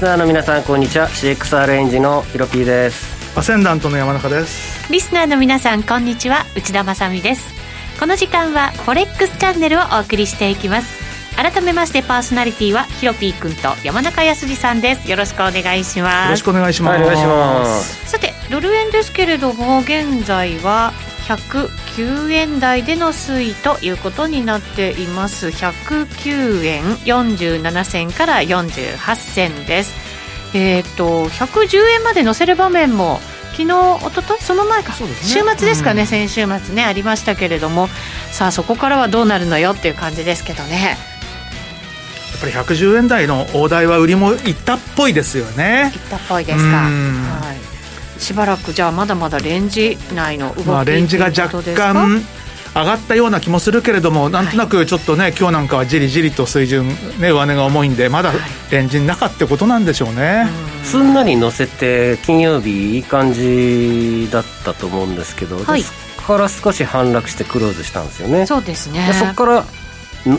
リスナーの皆さんこんにちは。CXR エンジンのヒロピーです。アセンダントの山中です。リスナーの皆さんこんにちは。内田まさです。この時間はフォレックスチャンネルをお送りしていきます。改めましてパーソナリティはヒロピー君と山中康さんです。よろしくお願いします。よろしくお願いします、はい、お願いします。さてドル円ですけれども現在は109円台での推移ということになっています。109円47銭から48銭です。えっ、ー、と110円まで乗せる場面も昨日一昨日その前か、ね、週末ですかね、うん、先週末ねありましたけれども。さあそこからはどうなるのよっていう感じですけどね。やっぱり110円台の大台は売りもいったっぽいですよね。いったっぽいですか、はいしばらくじゃあまだまだレンジ内の動き、まあ、レンジが若干上がったような気もするけれども、なんとなくちょっとね、はい、今日なんかはじりじりと水準、ね、上値が重いんで、まだレンジの中ってことなんでしょうね。すんなり乗せて、金曜日、いい感じだったと思うんですけど、はい、から少し反落してクローズしたんですよね。そうですね。そこから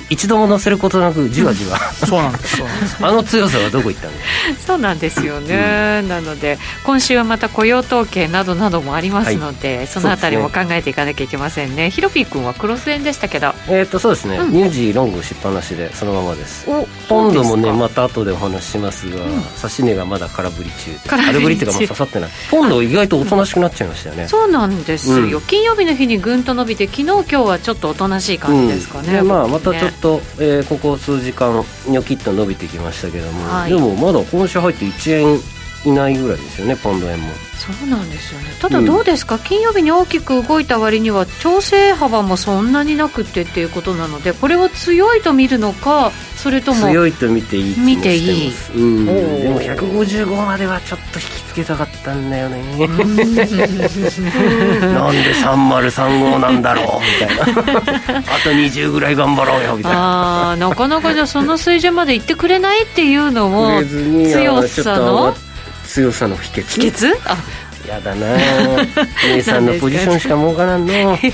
一度も乗せることなくじわじわ、そうなんですあの強さはどこ行ったんそうなんですよね、うん、なので今週はまた雇用統計などなどもありますので、はい、そのあたりも考えていかなきゃいけませんね。ヒロピー君はクロス円でしたけど。えっ、とそうですね、うん、ニュージーロングしっぱなしでそのままです。今度もねまた後でお話ししますが、うん、指値がまだ空振り中空振りっていうか刺さってない。今度意外とおとなしくなっちゃいましたよね、そうなんですよ、金曜日の日にぐんと伸びて昨日今日はちょっとおとなしい感じですかね、まあまたちょっと、えー、ここ数時間ニョキッと伸びてきましたけども、はい、でもまだ今週入って1円いないぐらいですよねポンド円も。そうなんですよね。ただどうですか、うん、金曜日に大きく動いた割には調整幅もそんなになくてっていうことなのでこれは強いと見るのかそれとも強いと見ていい見ていい、うん、でも155まではちょっと引きつけたかったんだよね。なんで3035なんだろう？みたいな。あと20ぐらい頑張ろうよみたいな。あなかなかじゃあその水準までいってくれないっていうのも 強さの？強さの秘訣？秘訣？あやだな。姉さんのポジションしか儲からんの。へ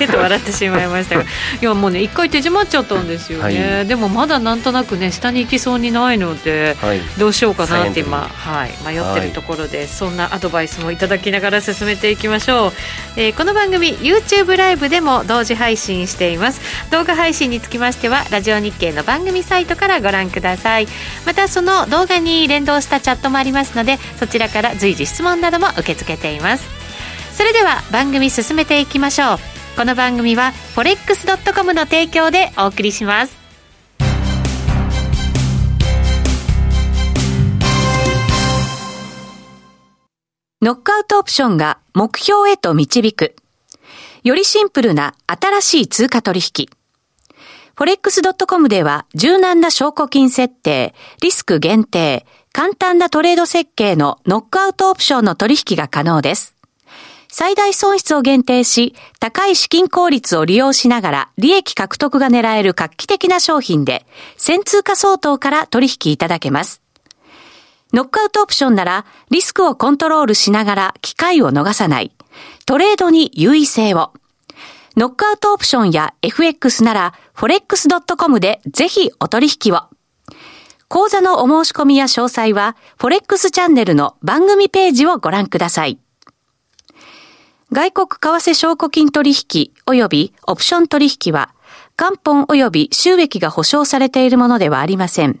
へと笑ってしまいましたが。いやもうね一回手締まっちゃったんですよね、はい、でもまだなんとなくね下に行きそうにないので、はい、どうしようかなって今、はい、迷ってるところで、はい、そんなアドバイスもいただきながら進めていきましょう、えー、この番組 YouTube ライブでも同時配信しています。動画配信につきましてはラジオ日経の番組サイトからご覧ください。またその動画に連動したチャットもありますのでそちらから随時質問なども受け付けていますそれでは番組進めていきましょうこの番組は forex.com の提供でお送りしますノックアウトオプションが目標へと導く。よりシンプルな新しい通貨取引。forex.com では柔軟な証拠金設定、リスク限定、簡単なトレード設計のノックアウトオプションの取引が可能です。最大損失を限定し、高い資金効率を利用しながら利益獲得が狙える画期的な商品で、1000通貨相当から取引いただけます。ノックアウトオプションなら、リスクをコントロールしながら機会を逃さない。トレードに優位性を。ノックアウトオプションや FX なら、forex.com でぜひお取引を。講座のお申し込みや詳細は、フォレックスチャンネルの番組ページをご覧ください。外国為替証拠金取引及びオプション取引は、元本及び収益が保証されているものではありません。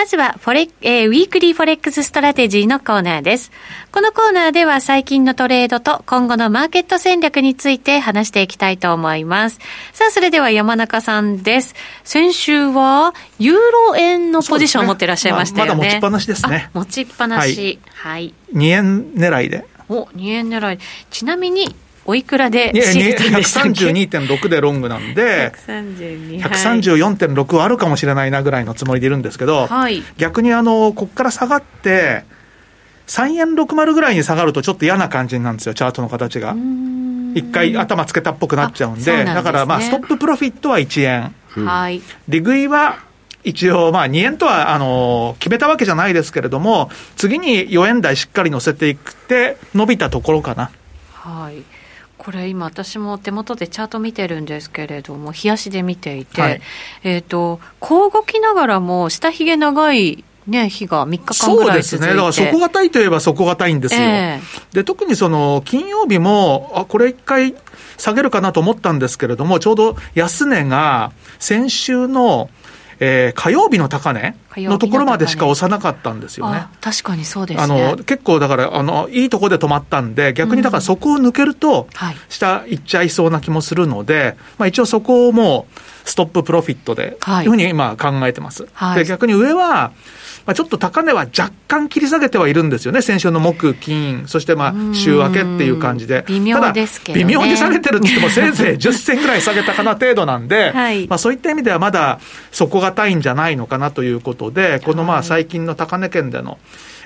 まずはフォレ、えー、 Weekly Forex Strategy のコーナーです。このコーナーでは最近のトレードと今後のマーケット戦略について話していきたいと思います。さあ、それでは山中さんです。先週はユーロ円のポジションを持っていらっしゃいましたよね。ままだ持ちっぱなしですね。持ちっぱなし。はい。はい、2円狙いで。お、2円狙い。ちなみに、おいくらで仕入れたんでしたっけ？132.6でロングなんで、134.6はあるかもしれないなぐらいのつもりでいるんですけど、はい、逆にあの、ここから下がって、3円60ぐらいに下がるとちょっと嫌な感じなんですよ、チャートの形が。一回頭つけたっぽくなっちゃうんで、でね、だからまあ、ストッププロフィットは1円。はい。利食いは一応、まあ、2円とはあの決めたわけじゃないですけれども、次に4円台しっかり乗せていくって、伸びたところかな。はいこれ今私も手元でチャート見てるんですけれども冷やしで見ていて、はい、えっ、ー、とこう動きながらも下髭長いね、日が3日間ぐらい続いて。そうですね、だから底堅いといえば底堅いんですよ、えー、で特にその金曜日も、あこれ一回下げるかなと思ったんですけれども、ちょうど安値が先週のえー、火曜日の高値のところまでしか押さなかったんですよね。確かにそうです、ね、あの結構だからあの、いいところで止まったんで、逆にだからそこを抜けると、下行っちゃいそうな気もするので、まあ、一応そこをもう、ストッププロフィットで、とい。うふうに今考えてます。はい、で逆に上はまあ、ちょっと高値は若干切り下げてはいるんですよね、先週の木、金、そしてまあ週明けっていう感じで、微妙ですけど、ね、微妙に下げてるって言っても、せいぜい10銭ぐらい下げたかな程度なんで、はい、まあ、そういった意味ではまだ底堅いんじゃないのかなということで、このまあ最近の高値圏での、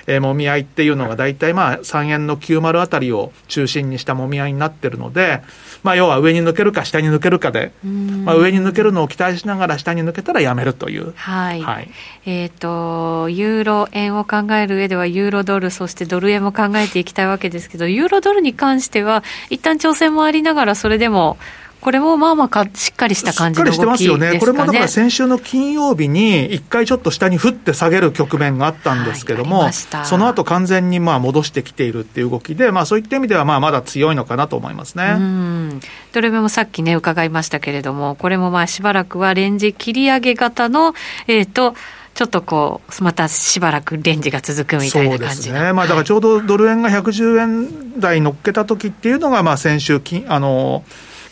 えー、もみ合いっていうのが大体まあ3円の90あたりを中心にしたもみ合いになってるので、まあ、要は上に抜けるか下に抜けるかで、まあ、上に抜けるのを期待しながら下に抜けたらやめるという。はい。はい、えっ、ー、と、ユーロ円を考える上では、ユーロドル、そしてドル円も考えていきたいわけですけど、ユーロドルに関しては、一旦挑戦もありながら、それでも、これもまあまあかしっかりした感じの動きですか、ね、しっかりしてますよね、これもだから先週の金曜日に、一回ちょっと下に降って下げる局面があったんですけども、はい、その後完全にまあ戻してきているっていう動きで、まあ、そういった意味ではまあまだ強いのかなと思いますね。うん。どれもさっきね、伺いましたけれども、これもまあしばらくはレンジ切り上げ型の、えっ、ー、と、ちょっとこう、またしばらくレンジが続くみたいな感じね、まあ、だからちょうどドル円が110円台乗っけた時っていうのが、まあ先週金、あの、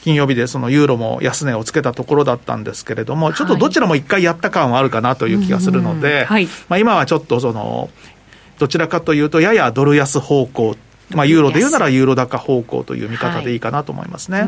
金曜日でそのユーロも安値をつけたところだったんですけれども、ちょっとどちらも一回やった感はあるかなという気がするので、まあ、今はちょっとその、どちらかというと、ややドル安方向まあ、ユーロで言うならユーロ高方向という見方でいいかなと思いますね、はい、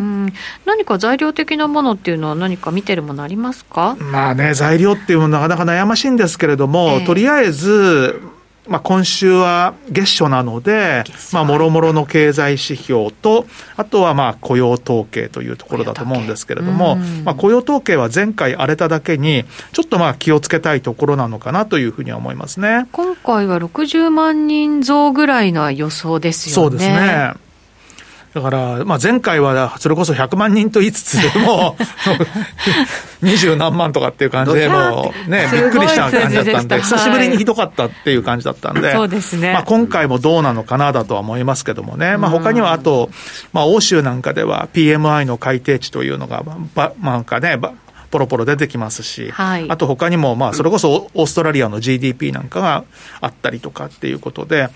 何か材料的なものっていうのは、何か見てるものありますか？まあね、材料っていうのはなかなか悩ましいんですけれども、えー、とりあえず、まあ、今週は月初なので、まあ、もろもろの経済指標と、あとはまあ雇用統計というところだと思うんですけれども、まあ、雇用統計は前回荒れただけに、ちょっとまあ気をつけたいところなのかなというふうには思いますね。今回は60万人増ぐらいの予想ですよね。そうですね。だから、まあ、前回はそれこそ100万人と言いつつ、もう、二十何万とかっていう感じで、もうね、びっくりした感じだったんで、久しぶりにひどかったっていう感じだったんで、そうですね。まあ、今回もどうなのかなだとは思いますけどもね、まあ、他にはあと、まあ、欧州なんかでは PMI の改定値というのが、ば、なんかね、ポロポロ出てきますし、はい、あと他にも、まあ、それこそオーストラリアの GDP なんかがあったりとかっていうことで、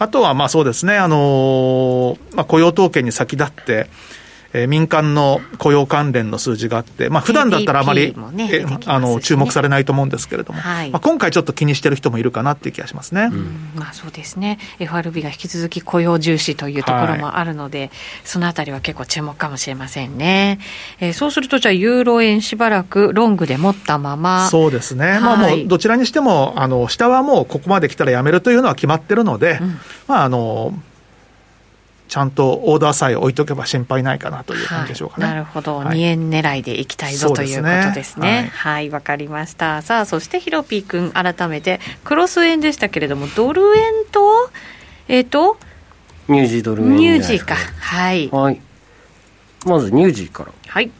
あとはまあそうですね、あのまあ、雇用統計に先立って、えー、民間の雇用関連の数字があって、まあ普段だったらあまり、ねね、あの注目されないと思うんですけれども、はい、まあ、今回ちょっと気にしてる人もいるかなっていう気がしますね、うん、まあ、そうですね、FRB が引き続き雇用重視というところもあるので、はい、そのあたりは結構注目かもしれませんね。えー、そうすると、じゃあ、ユーロ円しばらくロングで持ったまま。そうですね、はい、まあもうどちらにしても、あの下はもうここまで来たらやめるというのは決まってるので、うん、まああのちゃんとオーダーさえ置いとけば心配ないかなという感じでしょうかね。はい、なるほど、はい、2円狙いでいきたいぞということですね。はい、わ、はい、かりました。さあ、そしてヒロピー君、改めて、クロス円でしたけれども、ドル円と、えっ、ー、と、ニュージードル円ニュージーか。はい。はい。まずニュージーから。はい。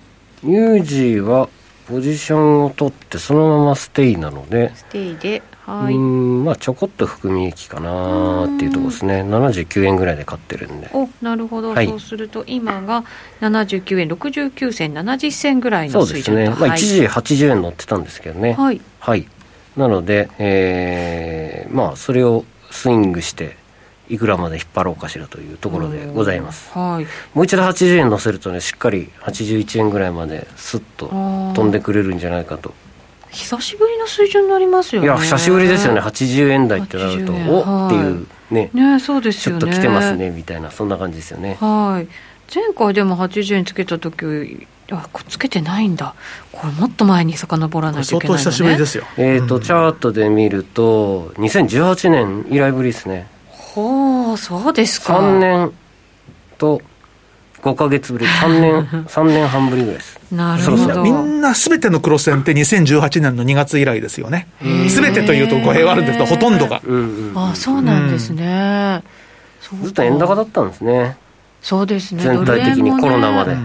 ニュージーは、ポジションを取ってそのままステイなのでステイではい、うんまあちょこっと含み益かなっていうところですね。79円ぐらいで買ってるんで。おなるほど、はい、そうすると今が79円69銭70銭ぐらいの水準そうですね、まあ、一時80円乗ってたんですけどね。はい、はい、なので、えー、まあそれをスイングしていくらまで引っ張ろうかしらというところでございます、はい、もう一度80円乗せるとねしっかり81円ぐらいまですっと飛んでくれるんじゃないかと久しぶりの水準になりますよね。いや久しぶりですよね。80円台ってなるとおっていうね。ねそうですよね。ちょっと来てますねみたいなそんな感じですよね。はい。前回でも80円つけた時あつけてないんだ。これもっと前に遡らないといけない、ね、相当久しぶりですよ。えっ、ー、と、チャートで見ると2018年以来ぶりですね。ほうそうですか。3年と5か月ぶり。3年 3年半ぶりぐらいです。なるほど。みんなすべてのクロス線って2018年の2月以来ですよね。すべてというと語弊はあるんですけどほとんどが、うんうん、あそうなんですね、うん、ずっと円高だったんですね。そうですね。全体的にコロナまで、ね、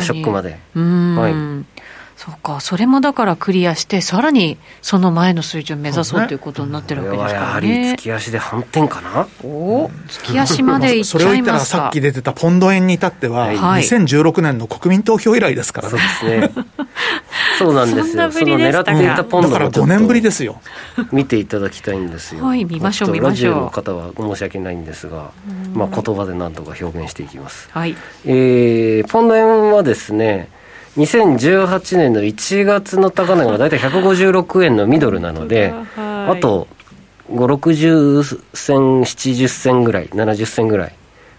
ショックまで。はいそうか、それもだからクリアして、さらにその前の水準目指そうということになってるわけですからね。やはり月足で反転かな？お月足までいっちゃいますかそれを言ったら、さっき出てたポンド円に至っては、はい、2016年の国民投票以来ですからね。そうですね。そうなんですよ。その狙っていたポンドだから5年ぶりですよ。見ていただきたいんですよ。はい、見ましょう、見ましょう。ラジオの方は申し訳ないんですが、まあ言葉で何とか表現していきます。はい。えー、ポンド円はですね、2018年の1月の高値が大体156円のミドルなので、あと5、60銭、70銭ぐらい、70銭ぐらい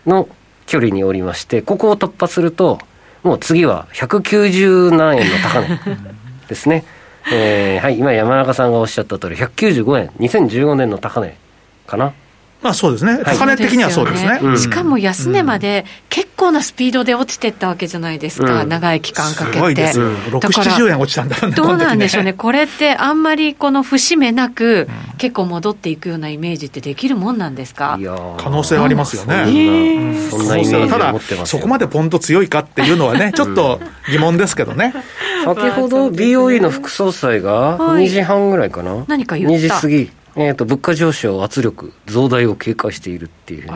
の距離におりまして、ここを突破すると、もう次は190何円の高値ですね。えー、はい、今山中さんがおっしゃった通り、195円、2015年の高値かな。まあそうですね、高値的にはそうですね。しかも安値まで結構なスピードで落ちていったわけじゃないですか、うん、長い期間かけて。すごいです、6、70円落ちたんだどうなんでしょうね、これってあんまりこの節目なく、結構戻っていくようなイメージってできるもんなんですか？可能性はありますよね。そんなイメージただ、そこまでポンと強いかっていうのはね、ちょっと疑問ですけどね。先ほど BOE の副総裁が2時半ぐらいかな、はい、何か言った。2時過ぎ。えーと、物価上昇、圧力、増大を警戒しているっていう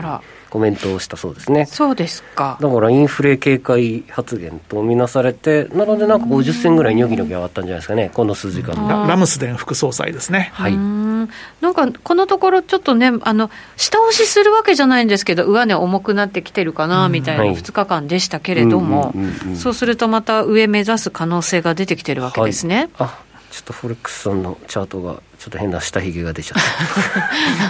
コメントをしたそうですね。そうですか。だからインフレ警戒発言とみなされて、なのでなんか50銭ぐらいニョキニョキ上がったんじゃないですかね、この数時間ララムスデン副総裁ですね。はい。なんかこのところちょっとね、あの下押しするわけじゃないんですけど、上値重くなってきてるかなみたいな2日間でしたけれども、そうするとまた上目指す可能性が出てきてるわけですね。はい、あちょっとフォレックスさんのチャートがちょっと変な下髭が出ちゃっ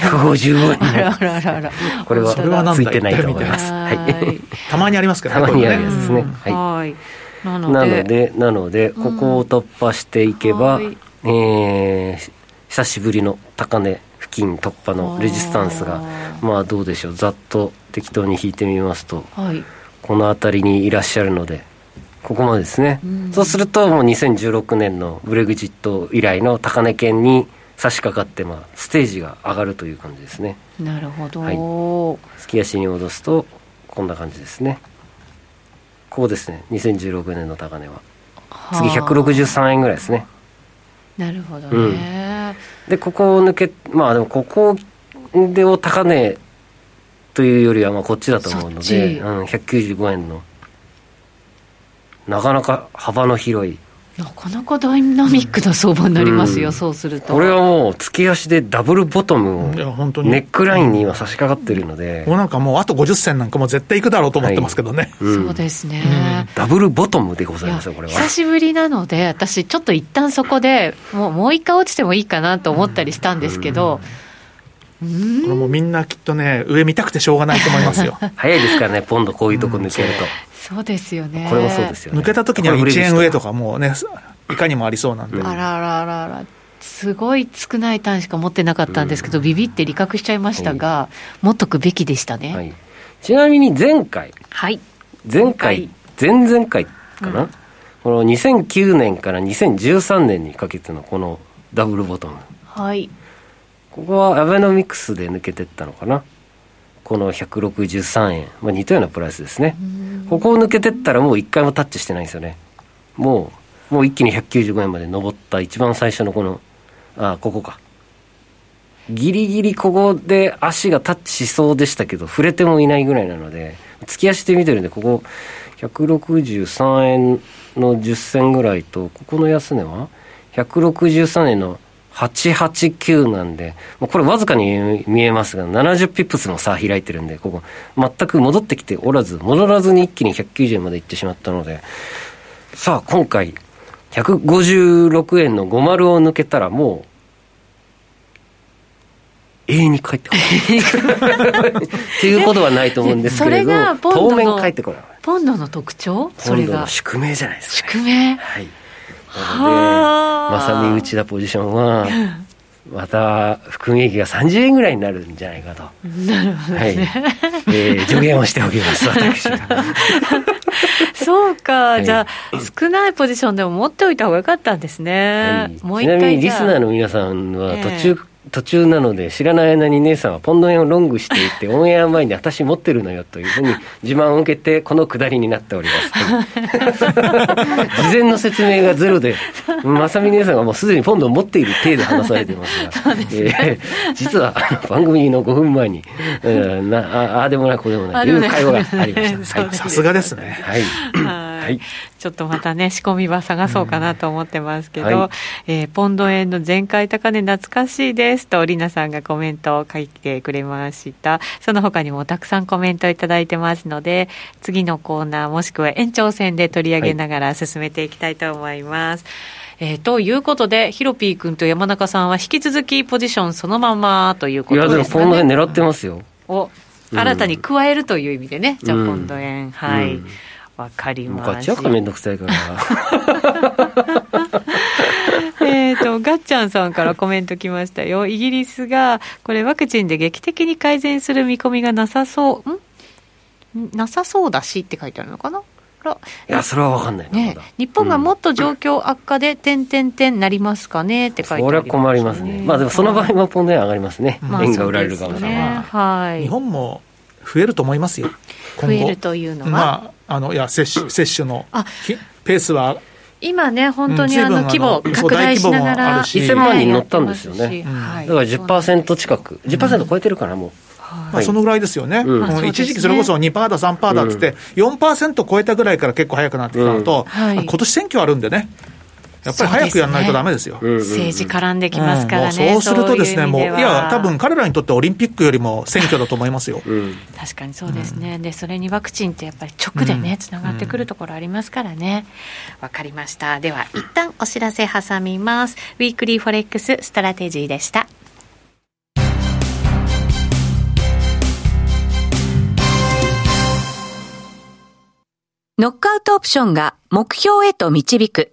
た。155円。あらあらあらあら。これはついてないと思います。はい。たまにありますけどね。たまにあるやつですね。はい。なので、なので、ここを突破していけば、え久しぶりの高値付近突破のレジスタンスが、まあどうでしょう、ざっと適当に引いてみますと、この辺りにいらっしゃるので、ここまでですね、うん、そうするともう2016年のブレグジット以来の高値圏に差し掛かって、まあ、ステージが上がるという感じですね。なるほど、はい、月足に戻すとこんな感じですね。ここですね。2016年の高値は。次163円ぐらいですね。なるほどね、うん、でここを抜けまあでもここでを高値というよりはまあこっちだと思うので、うん、195円のなかなか幅の広いなかなかダイナミックな相場になりますよ、うん、そうすると。これはもう月足でダブルボトムをネックラインに今差し掛かってるので、もうなんかもうあと50銭なんかも絶対いくだろうと思ってますけどね、はい。うん、そうですね、うん、ダブルボトムでございますよこれは。久しぶりなので私ちょっと一旦そこでもうもう一回落ちてもいいかなと思ったりしたんですけど、これもみんなきっとね上見たくてしょうがないと思いますよ。早いですからねポンドこういうとこ抜けると、そうですよね。これもそうですよ、ね、抜けた時には1円上とかもうねいかにもありそうなんで、あらあらあらあら。すごい少ない単しか持ってなかったんですけど、うん、ビビって利確しちゃいましたが、はい、持っとくべきでしたね、はい、ちなみに前回、はい、前回前々回かな、うん、この2009年から2013年にかけてのこのダブルボトム。はい。ここはアベノミクスで抜けてったのかな？この163円、まあ、似たようなプライスですね、ここを抜けてったらもう1回もタッチしてないんですよね、もう、もう一気に195円まで上った一番最初のこの、あ、ここか。ギリギリここで足がタッチしそうでしたけど、触れてもいないぐらいなので、月足で見てるんで、ここ、163円の10銭ぐらいと、ここの安値は、163円の889なんで、これわずかに見えますが、70ピップスの差開いてるんで、ここ、全く戻ってきておらず、戻らずに一気に190円まで行ってしまったので、さあ、今回、156円の50を抜けたら、もう、永遠に帰ってこない。っていうことはないと思うんですけれど、当面帰ってこない。ポンドの特徴？それが。宿命じゃないですか、ね、宿命はい。なので、まさみ内田ポジションは、また含み益が30円ぐらいになるんじゃないかと。なるほど、ね、はい。えー、助言をしておきます、私が。そうか、はい、じゃあ、少ないポジションでも持っておいた方がよかったんですね。はい、もう一回ちなみにリスナーの皆さんは途中、えー途中なので知らない間に姉さんはポンド円をロングしていて オンエア前に私持ってるのよというふうに自慢を受けてこのくだりになっております、はい、事前の説明がゼロで正美姉さんがもうすでにポンドを持っている体で話されてますが、ね。えー、実は番組の5分前に、えー、なああでもないこうでもないという会話がありました、さすがですね。はいはい、ちょっとまたね、仕込み場探そうかなと思ってますけど、うんはい、えー、ポンド円の前回高値懐かしいですと、りなさんがコメントを書いてくれました。その他にもたくさんコメントいただいてますので、次のコーナーもしくは延長戦で取り上げながら進めていきたいと思います。はい、えー、ということで、ヒロピー君と山中さんは引き続きポジションそのままということですか、ね、いや、でもポンド円狙ってますよ。お新たに加えるという意味でね、うん、じゃあポンド円、はい。うんわかりました。ガチめんどくさいから。えっと、ガッチャンさんからコメント来ましたよ。イギリスが、これワクチンで劇的に改善する見込みがなさそう、ん？なさそうだしって書いてあるのかな？いや、それは分かんないね。日本がもっと状況悪化で、点々点なりますかね？って書いてあります、ね、それは困りますね。まあでもその場合はポンド円上がりますね。円が売られるかもしれない。はい。日本も増えると思いますよ。増えるというのは、まあ、あのいや接種接種のペースは今ね、本当にあの規模、拡大しながら、1000万人乗ったんですよね、だから10%近く、10%超えてるからもう。まあ、そのぐらいですよね、うん、一時期それこそ2%だ、3%だっつって、4%超えたぐらいから結構早くなってきたのと、今年選挙あるんでね、やっぱり早くやらないとだめですよ、ね、政治絡んできますからね、うん、そうするとですね、ううもう、いや、多分彼らにとってオリンピックよりも選挙だと思いますよ。うん、確かにそうですね、で、それにワクチンってやっぱり直でね、つながってくるところありますからね。わ、かりました。では、一旦お知らせ挟みます。 Weekly Forex Strategy でした。ノックアウトオプションが目標へと導く。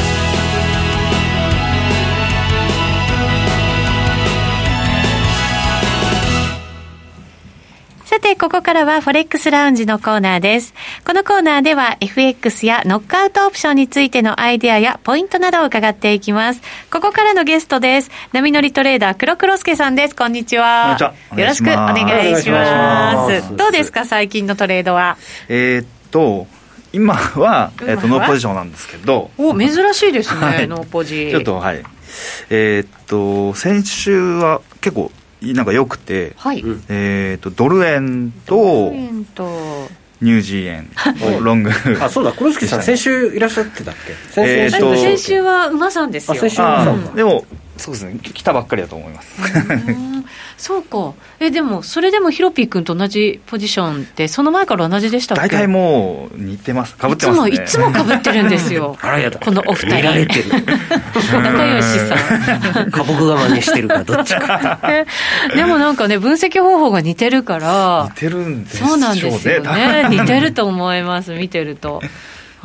さて、ここからはフォレックスラウンジのコーナーです。このコーナーでは FX やノックアウトオプションについてのアイデアやポイントなどを伺っていきます。ここからのゲストです。波乗りトレーダー黒黒助さんです。こんにちは。よろしくお願いします。どうですか、最近のトレードは？えー、っと、今は、えーと、ノーポジションなんですけどお珍しいですね、はい、ノーポジちょっとはいえー、っと先週は結構なんか良くて、はい、えー、っとドル円と。ニュージー円。をロング。あそうだ黒月さん先週いらっしゃってたっけ？先週,、えー、先週は馬さんですよ。先週馬さんでもそうですね。来たばっかりだと思います。そうか。えでもそれでもヒロピー君と同じポジションってその前から同じでしたっけ？大体もう似てます。かぶってます、ね、いつもいつもかぶってるんですよ。あらやだ。このお二人。見られてる。仲良しさ。ん花木我慢にしてるかどっちか。でもなんかね分析方法が似てるから。似てるんですよねそうなんですよね。似てると思います見てると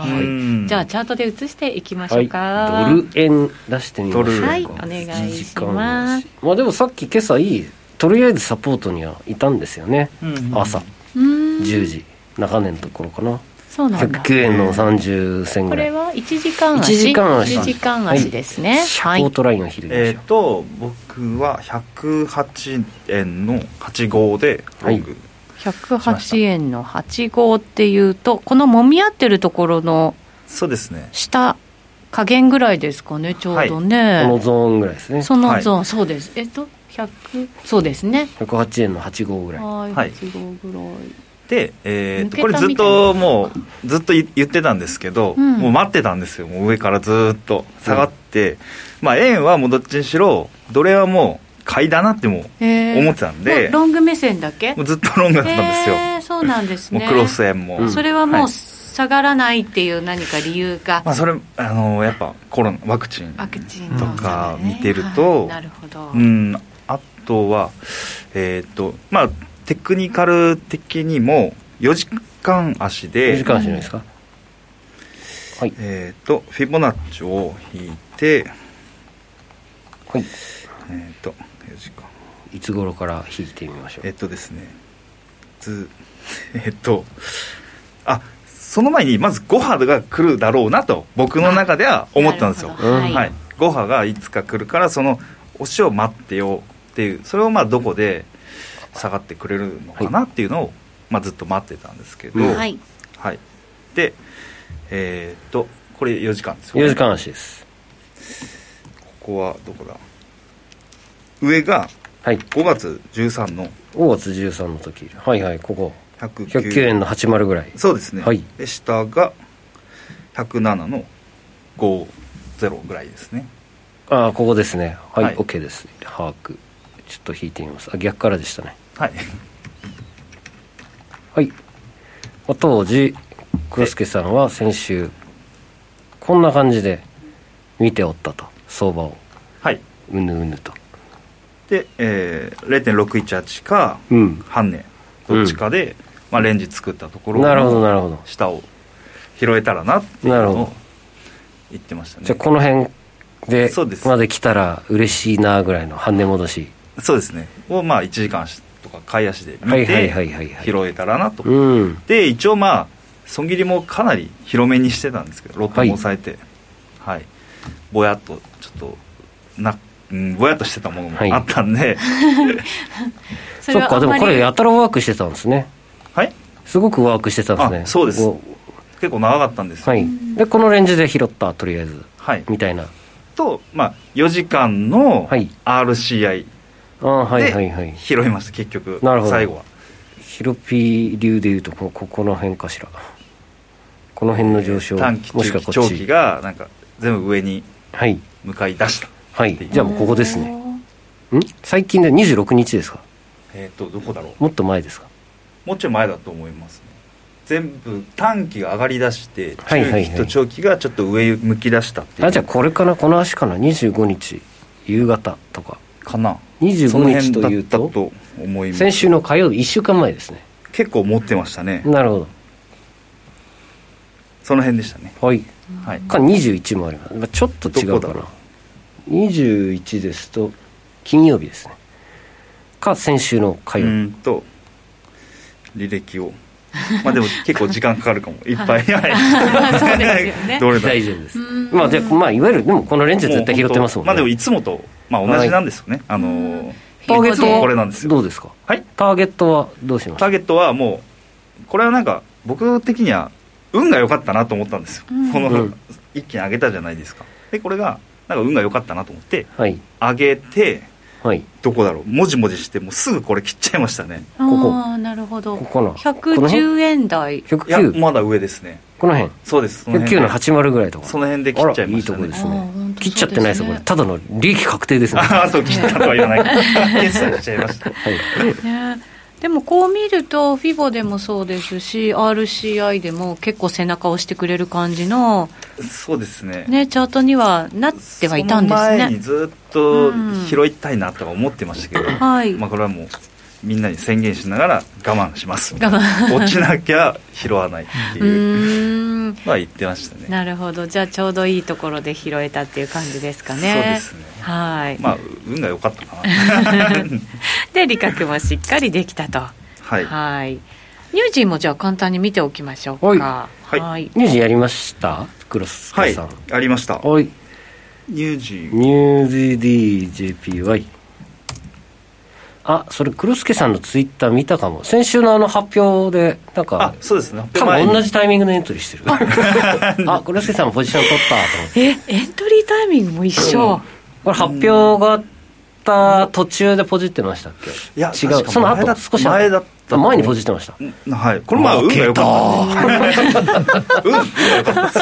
はい、じゃあチャートで移していきましょうか、はい、ドル円出してみましょうはい。お願いします。まあでもさっき今朝いいとりあえずサポートにはいたんですよね、うん、朝。10時。中年のところかな。そうなんだ。109円の30銭ぐらい。これは1時間足？1時間足 ,1 時間足ですね、はい、シャートラインを昼えっ、ー、と僕は108円の8号でロング、はい108円の8号っていうとこのもみ合ってるところのそうですね。下加減ぐらいですかねちょうどね、はい、このゾーンぐらいですね。そのゾーン、はい、そうです。えっと100そうですね。108円の8号ぐらい。はい。8号ぐらい。で、えー、とこれずっともうずっと言ってたんですけど、うん、もう待ってたんですよ。もう上からずっと下がって、うん、まあ円はもうどっちにしろどれはもう買いだなっても思ってたんで、ロング目線だけ？もうずっとロングだったんですよ、そうなんですね。もうクロス円も、うん、それはもう、下がらないっていう何か理由が、まあ、それあのやっぱコロナワクチンとか見てると、なるほど、うん、あとはえっ、ー、とまあテクニカル的にも4時間足で4時間足ですか、はい。えっ、ー、とフィボナッチを引いてはい。えっ、ー、といつ頃から引いてみましょう？えっとですね。ず えっとあその前にまず5波が来るだろうなと僕の中では思ったんですよ、はい、はい、5波がいつか来るからその押しを待ってよっていうそれをまあどこで下がってくれるのかなっていうのを、まあ、ずっと待ってたんですけど、はい、はい、でえー、っとこれ4時間ですよ、ね、4時間足です。ここはどこだ？上が5月13の5月13の時。はいはいここ。109円の80ぐらい。そうですね、はい、で下が107の50ぐらいですね。ああここですね。はい、はい、OK です。把握。ちょっと引いてみます。あ逆からでしたね。はい。はい、まあ、当時黒助さんは先週こんな感じで見ておったと。相場を。はい。うぬうぬとで、えー、0.618か、うん、半年どっちかで、うん、まあ、レンジ作ったところなるほどなるほど。下を拾えたらなっていうのを言ってましたね。じゃあこの辺でまで来たら嬉しいなぐらいの半値戻し。そうですね。をまあ1時間とか買い足で見て拾えたらなと、で一応まあ損切りもかなり広めにしてたんですけど6本抑えて。はい、はい、ぼやっとちょっとなうん、ぼやっとしてたものもあったんで、はい、そっかでもこれやたらワークしてたんですね。はい？すごくワークしてたんですね。そうです。結構長かったんですよ、はい、でこのレンジで拾ったとりあえず、はい、みたいな。と、まあ、4時間の RCI あはいはいはい。拾いました結局。なるほど。最後は。ヒロピー流でいうとこここの辺かしら。この辺の上昇、短期中期長期がなんか全部上に向かい出した、はい、じゃあもうここですね。ん？最近で26日ですか？えっ、ー、とどこだろう？もっと前ですか？もうちょい前だと思いますね。全部短期が上がりだして中期と長期がちょっと上向き出したっていう、あじゃあこれかな？この足かな？25日夕方とか。かな。25日というとと思います。先週の火曜日1週間前ですね。結構持ってましたね。なるほど。その辺でしたね。はい、はい、か21もあります、まあ、ちょっと違うかな21ですと金曜日ですね。か先週の火曜日。と履歴を。まあでも結構時間かかるかも。い。っぱい。はい。そうですよね。どれ大丈夫です。まあでまあいわゆるでもこのレンジ絶対拾ってますもんね。まあでもいつもとまあ同じなんですよね、あのターゲットはこれなんですよ。どうですか？はい？ターゲットはどうします？ターゲットはもうこれはなんか僕的には運が良かったなと思ったんですよ、うん、この、一気に上げたじゃないですか。でこれがなんか運が良かったなと思って、はい、上げてはい、どこだろう。もじもじしてもうすぐこれ切っちゃいましたね。ここ。ああなるほど。ここの110円台。109いやまだ上ですね。この辺。そうです109の80ぐらいとか。その辺で切っちゃいましたね。いいとこですね。切っちゃってないですよこれ。ただの利益確定ですね。ああそう切ったとは言わない。決済しちゃいました、はい。ねでもこう見ると、フィボでもそうですし、RCI でも結構背中を押してくれる感じの、そうですね。ねチャートにはなってはいたんですね。前にずっと拾いたいなとは思ってましたけど、うん、はい。まあ、これはもう、みんなに宣言しながら我慢します。我慢。落ちなきゃ拾わないっていう。のは言ってましたね。なるほど。じゃあちょうどいいところで拾えたっていう感じですかね。そうですね。はい。まあ運が良かったかな。で利確もしっかりできたと。はい。はい。ニュージーもじゃあ簡単に見ておきましょうか。はい、はい、ニュージーやりました？クロスはいありました。はい。ニュージー。ニュージー DJPY あそれ黒助さんのツイッター見たかも。先週のあの発表でなんかあそうですね。多分同じタイミングでエントリーしてる。あ黒助さんもポジション取ったと思って。えエントリータイミングも一緒、うん、これ発表があった途中でポジってましたっけ？いや違う。その後少し前だった前にポジってました。はい。これまあ運が良かった。運が良かった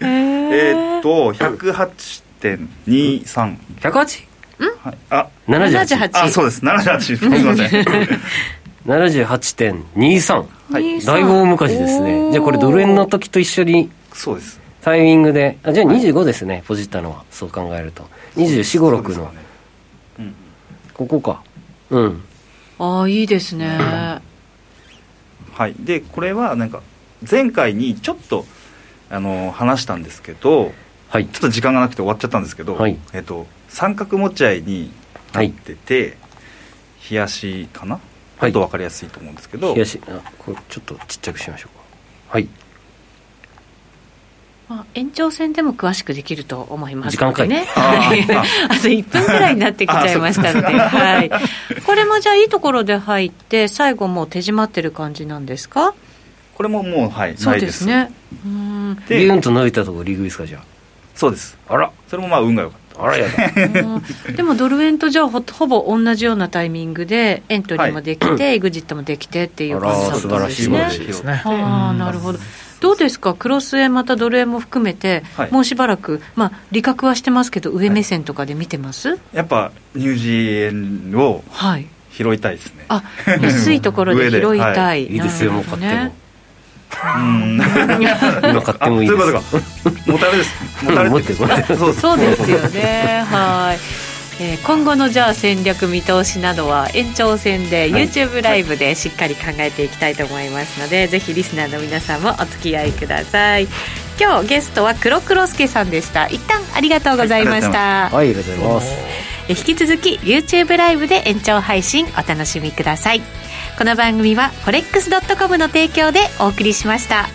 えっと108.23 108? はい、あ78あそうです。78すみません。78.23、はい、だいぶ大昔ですね。じゃあこれドル円の時と一緒にそうです。タイミングで。あじゃあ25ですね、ポジったのは。そう考えると。2456の、ね。うん、ここか。うん。ああいいですね。はい。でこれはなんか前回にちょっとあの話したんですけど、はい、ちょっと時間がなくて終わっちゃったんですけど、はい、えっと三角持ち合いになってて、はい、冷やしかな、はい、と分かりやすいと思うんですけど。冷やしあこれちょっとちっちゃくしましょうか。はい。まあ、延長戦でも詳しくできると思います時間かね あと1分ぐらいになってきちゃいましたので、はい、これもじゃあいいところで入って最後もう手締まってる感じなんですか？これももうはいそうですね。うん。ビューンと伸びたところリグですかじゃあ。そうです。あら。それもまあ運が良かったあらやだ。でもドル円とじゃあほほぼ同じようなタイミングでエントリーもできて、はい、エグジットもできてっていう感じだったんですね。ですね。ああなるほど。どうですか？クロス円またドル円も含めて、はい、もうしばらくまあ利確はしてますけど上目線とかで見てます、はい、やっぱニュージー円を拾いたいですね、あ安いところで拾いたい、い、いですよもう買っても。うん今買ってもいいです。そういうことか。もたれです。もたれてそうですよね。はい。えー、今後のじゃあ戦略見通しなどは延長戦で YouTube ライブでしっかり考えていきたいと思いますので、はい、ぜひリスナーの皆さんもお付き合いください。今日ゲストは黒黒助さんでした。一旦ありがとうございました。はい。ありがとうございます。引き続き YouTube ライブで延長配信お楽しみくださいこの番組は forex.com の提供でお送りしました。